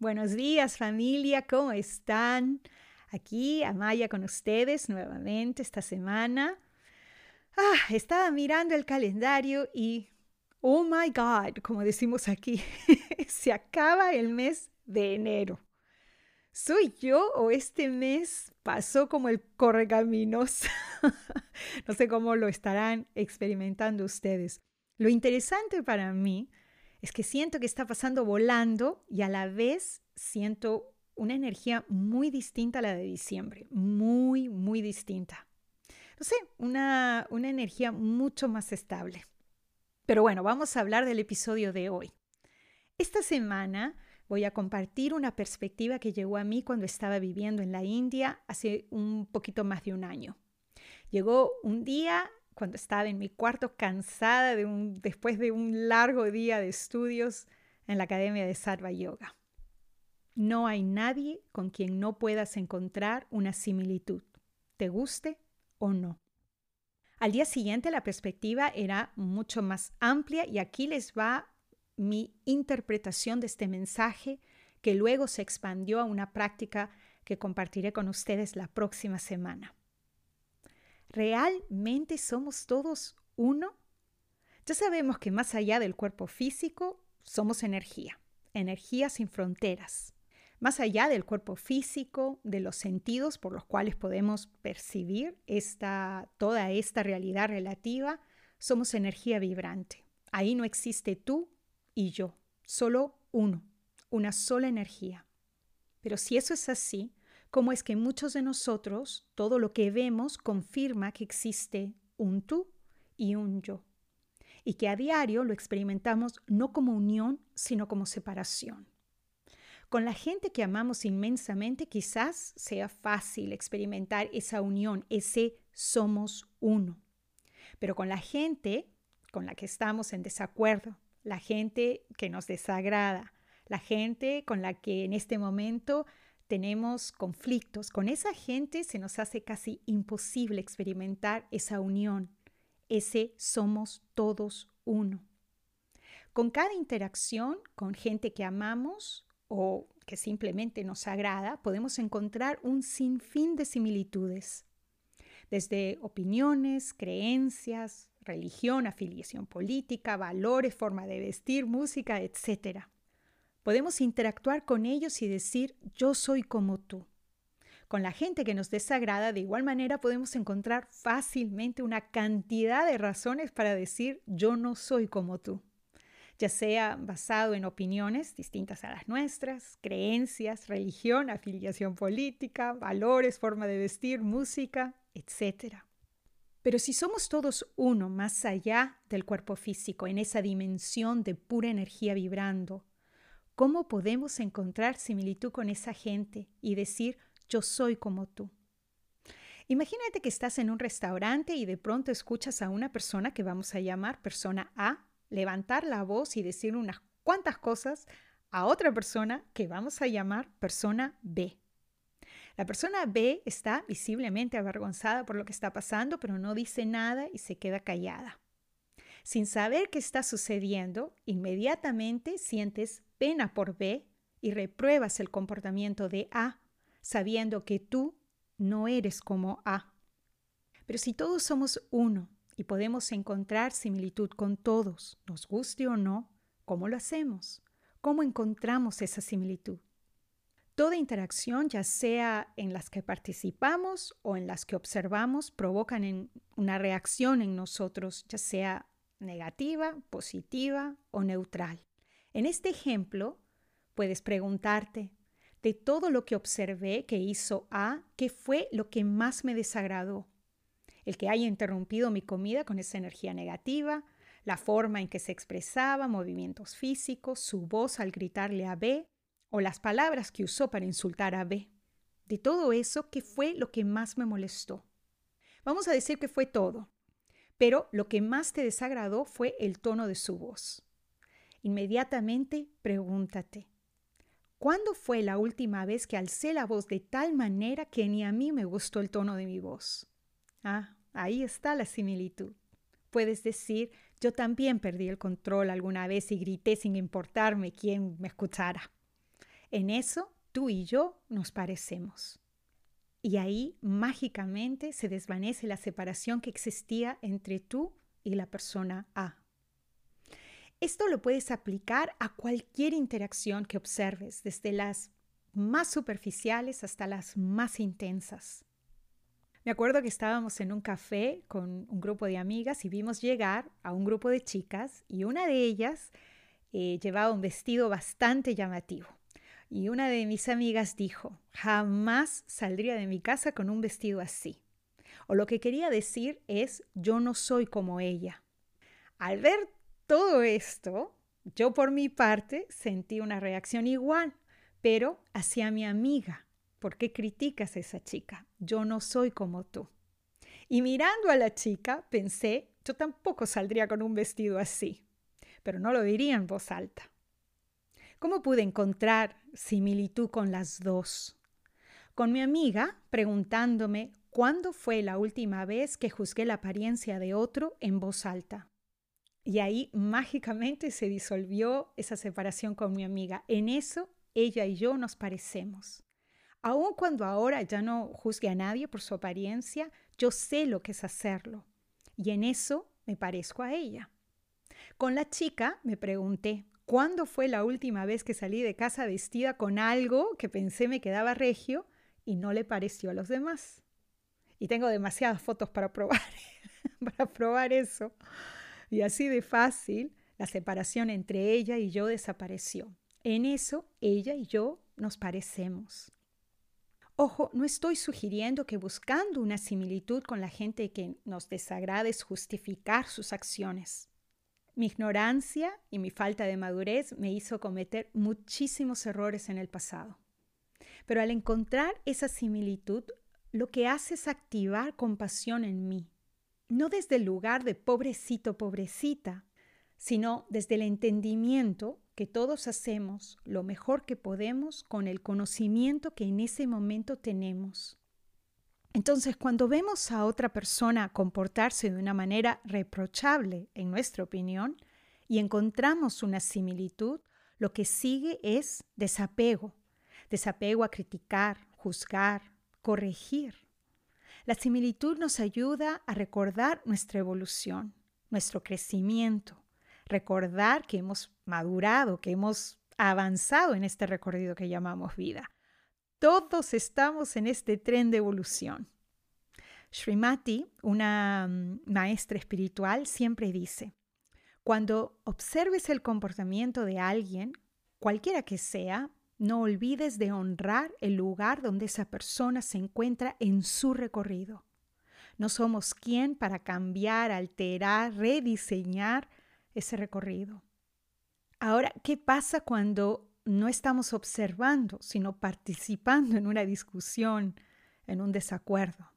Buenos días familia, ¿cómo están? Aquí Amaya con ustedes nuevamente esta semana. Ah, estaba mirando el calendario y, oh my God, como decimos aquí, se acaba el mes de enero. ¿Soy yo o este mes pasó como el correcaminos? no sé cómo lo estarán experimentando ustedes. Lo interesante para mí es que siento que está pasando volando y a la vez siento una energía muy distinta a la de diciembre, muy, muy distinta. No sé, una, una energía mucho más estable. Pero bueno, vamos a hablar del episodio de hoy. Esta semana voy a compartir una perspectiva que llegó a mí cuando estaba viviendo en la India hace un poquito más de un año. Llegó un día cuando estaba en mi cuarto cansada después de un largo día de estudios en la Academia de Sarva Yoga. No hay nadie con quien no puedas encontrar una similitud, te guste o no. Al día siguiente la perspectiva era mucho más amplia y aquí les va mi interpretación de este mensaje que luego se expandió a una práctica que compartiré con ustedes la próxima semana. ¿Realmente somos todos uno? Ya sabemos que más allá del cuerpo físico, somos energía, energía sin fronteras. Más allá del cuerpo físico, de los sentidos por los cuales podemos percibir esta, toda esta realidad relativa, somos energía vibrante. Ahí no existe tú y yo, solo uno, una sola energía. Pero si eso es así, cómo es que muchos de nosotros todo lo que vemos confirma que existe un tú y un yo, y que a diario lo experimentamos no como unión, sino como separación. Con la gente que amamos inmensamente quizás sea fácil experimentar esa unión, ese somos uno. Pero con la gente con la que estamos en desacuerdo, la gente que nos desagrada, la gente con la que en este momento tenemos conflictos, con esa gente se nos hace casi imposible experimentar esa unión, ese somos todos uno. Con cada interacción con gente que amamos o que simplemente nos agrada, podemos encontrar un sinfín de similitudes, desde opiniones, creencias, religión, afiliación política, valores, forma de vestir, música, etcétera. Podemos interactuar con ellos y decir, yo soy como tú. Con la gente que nos desagrada, de igual manera podemos encontrar fácilmente una cantidad de razones para decir, yo no soy como tú ya sea basado en opiniones distintas a las nuestras, creencias, religión, afiliación política, valores, forma de vestir, música, etc. Pero si somos todos uno más allá del cuerpo físico, en esa dimensión de pura energía vibrando, ¿Cómo podemos encontrar similitud con esa gente y decir, yo soy como tú? Imagínate que estás en un restaurante y de pronto escuchas a una persona que vamos a llamar persona A levantar la voz y decir unas cuantas cosas a otra persona que vamos a llamar persona B. La persona B está visiblemente avergonzada por lo que está pasando, pero no dice nada y se queda callada. Sin saber qué está sucediendo, inmediatamente sientes pena por B y repruebas el comportamiento de A, sabiendo que tú no eres como A. Pero si todos somos uno y podemos encontrar similitud con todos, nos guste o no, ¿cómo lo hacemos? ¿Cómo encontramos esa similitud? Toda interacción, ya sea en las que participamos o en las que observamos, provocan una reacción en nosotros, ya sea negativa, positiva o neutral. En este ejemplo, Puedes preguntarte, de todo lo que observé que hizo A, ¿qué fue lo que más me desagradó? El que haya interrumpido mi comida con esa energía negativa, la forma en que se expresaba, movimientos físicos, su voz al gritarle a B o las palabras que usó para insultar a B. De todo eso, ¿qué fue lo que más me molestó? Vamos a decir que fue todo, pero lo que más te desagradó fue el tono de su voz. Inmediatamente pregúntate, ¿cuándo fue la última vez que alcé la voz de tal manera que ni a mí me gustó el tono de mi voz? Ah, ahí está la similitud. Puedes decir, yo también perdí el control alguna vez y grité sin importarme quién me escuchara. En eso, tú y yo nos parecemos. Y ahí mágicamente se desvanece la separación que existía entre tú y la persona A. Esto lo puedes aplicar a cualquier interacción que observes, desde las más superficiales hasta las más intensas. Me acuerdo que estábamos en un café con un grupo de amigas y vimos llegar a un grupo de chicas y una de ellas eh, llevaba un vestido bastante llamativo. Y una de mis amigas dijo, jamás saldría de mi casa con un vestido así. O lo que quería decir es, yo no soy como ella. Al ver todo esto, yo por mi parte sentí una reacción igual, pero hacia mi amiga. ¿Por qué criticas a esa chica? Yo no soy como tú. Y mirando a la chica, pensé, yo tampoco saldría con un vestido así, pero no lo diría en voz alta. ¿Cómo pude encontrar similitud con las dos? Con mi amiga preguntándome cuándo fue la última vez que juzgué la apariencia de otro en voz alta. Y ahí mágicamente se disolvió esa separación con mi amiga. En eso ella y yo nos parecemos. Aun cuando ahora ya no juzgue a nadie por su apariencia, yo sé lo que es hacerlo. Y en eso me parezco a ella. Con la chica me pregunté, ¿cuándo fue la última vez que salí de casa vestida con algo que pensé me quedaba regio y no le pareció a los demás? Y tengo demasiadas fotos para probar, para probar eso. Y así de fácil, la separación entre ella y yo desapareció. En eso, ella y yo nos parecemos. Ojo, no estoy sugiriendo que buscando una similitud con la gente que nos desagrada es justificar sus acciones. Mi ignorancia y mi falta de madurez me hizo cometer muchísimos errores en el pasado. Pero al encontrar esa similitud, lo que hace es activar compasión en mí no desde el lugar de pobrecito, pobrecita, sino desde el entendimiento que todos hacemos lo mejor que podemos con el conocimiento que en ese momento tenemos. Entonces, cuando vemos a otra persona comportarse de una manera reprochable, en nuestra opinión, y encontramos una similitud, lo que sigue es desapego, desapego a criticar, juzgar, corregir. La similitud nos ayuda a recordar nuestra evolución, nuestro crecimiento, recordar que hemos madurado, que hemos avanzado en este recorrido que llamamos vida. Todos estamos en este tren de evolución. Srimati, una mm, maestra espiritual, siempre dice, cuando observes el comportamiento de alguien, cualquiera que sea, no olvides de honrar el lugar donde esa persona se encuentra en su recorrido. No somos quien para cambiar, alterar, rediseñar ese recorrido. Ahora, ¿qué pasa cuando no estamos observando, sino participando en una discusión, en un desacuerdo?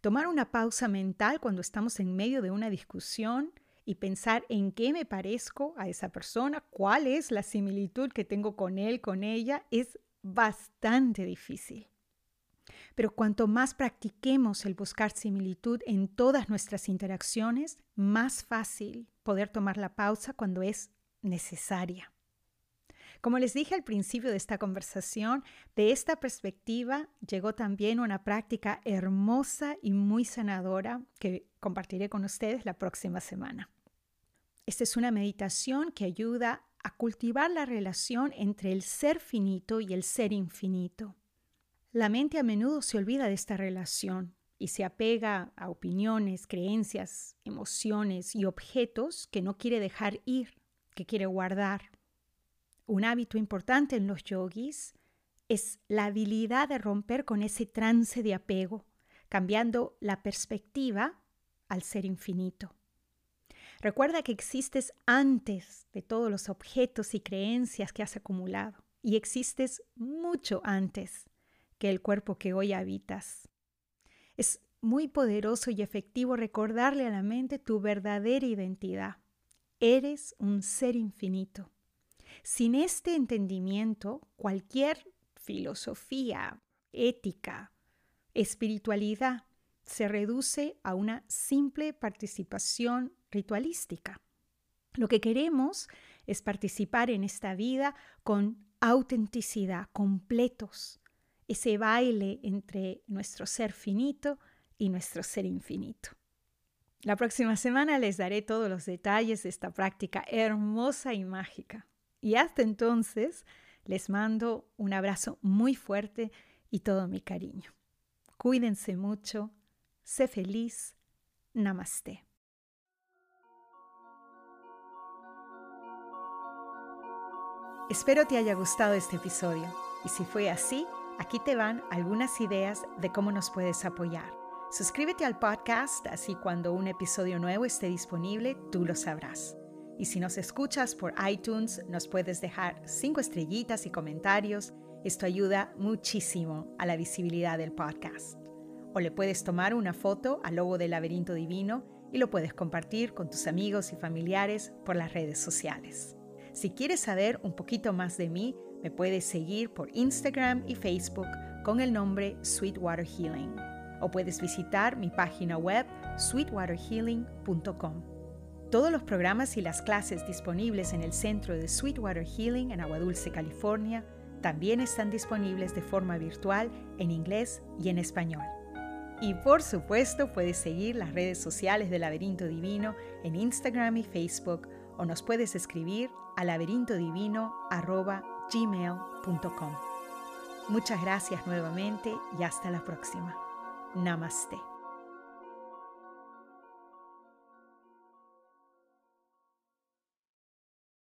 Tomar una pausa mental cuando estamos en medio de una discusión y pensar en qué me parezco a esa persona, cuál es la similitud que tengo con él, con ella, es bastante difícil. Pero cuanto más practiquemos el buscar similitud en todas nuestras interacciones, más fácil poder tomar la pausa cuando es necesaria. Como les dije al principio de esta conversación, de esta perspectiva llegó también una práctica hermosa y muy sanadora que compartiré con ustedes la próxima semana. Esta es una meditación que ayuda a cultivar la relación entre el ser finito y el ser infinito. La mente a menudo se olvida de esta relación y se apega a opiniones, creencias, emociones y objetos que no quiere dejar ir, que quiere guardar. Un hábito importante en los yogis es la habilidad de romper con ese trance de apego, cambiando la perspectiva al ser infinito. Recuerda que existes antes de todos los objetos y creencias que has acumulado y existes mucho antes que el cuerpo que hoy habitas. Es muy poderoso y efectivo recordarle a la mente tu verdadera identidad. Eres un ser infinito. Sin este entendimiento, cualquier filosofía, ética, espiritualidad se reduce a una simple participación ritualística. Lo que queremos es participar en esta vida con autenticidad, completos, ese baile entre nuestro ser finito y nuestro ser infinito. La próxima semana les daré todos los detalles de esta práctica hermosa y mágica. Y hasta entonces les mando un abrazo muy fuerte y todo mi cariño. Cuídense mucho, sé feliz, namaste. Espero te haya gustado este episodio y si fue así, aquí te van algunas ideas de cómo nos puedes apoyar. Suscríbete al podcast, así cuando un episodio nuevo esté disponible, tú lo sabrás. Y si nos escuchas por iTunes, nos puedes dejar cinco estrellitas y comentarios. Esto ayuda muchísimo a la visibilidad del podcast. O le puedes tomar una foto al logo del laberinto divino y lo puedes compartir con tus amigos y familiares por las redes sociales. Si quieres saber un poquito más de mí, me puedes seguir por Instagram y Facebook con el nombre Sweetwater Healing. O puedes visitar mi página web sweetwaterhealing.com. Todos los programas y las clases disponibles en el Centro de Sweetwater Healing en Agua Dulce, California, también están disponibles de forma virtual en inglés y en español. Y por supuesto puedes seguir las redes sociales de Laberinto Divino en Instagram y Facebook o nos puedes escribir a laberintodivino.gmail.com. Muchas gracias nuevamente y hasta la próxima. Namaste.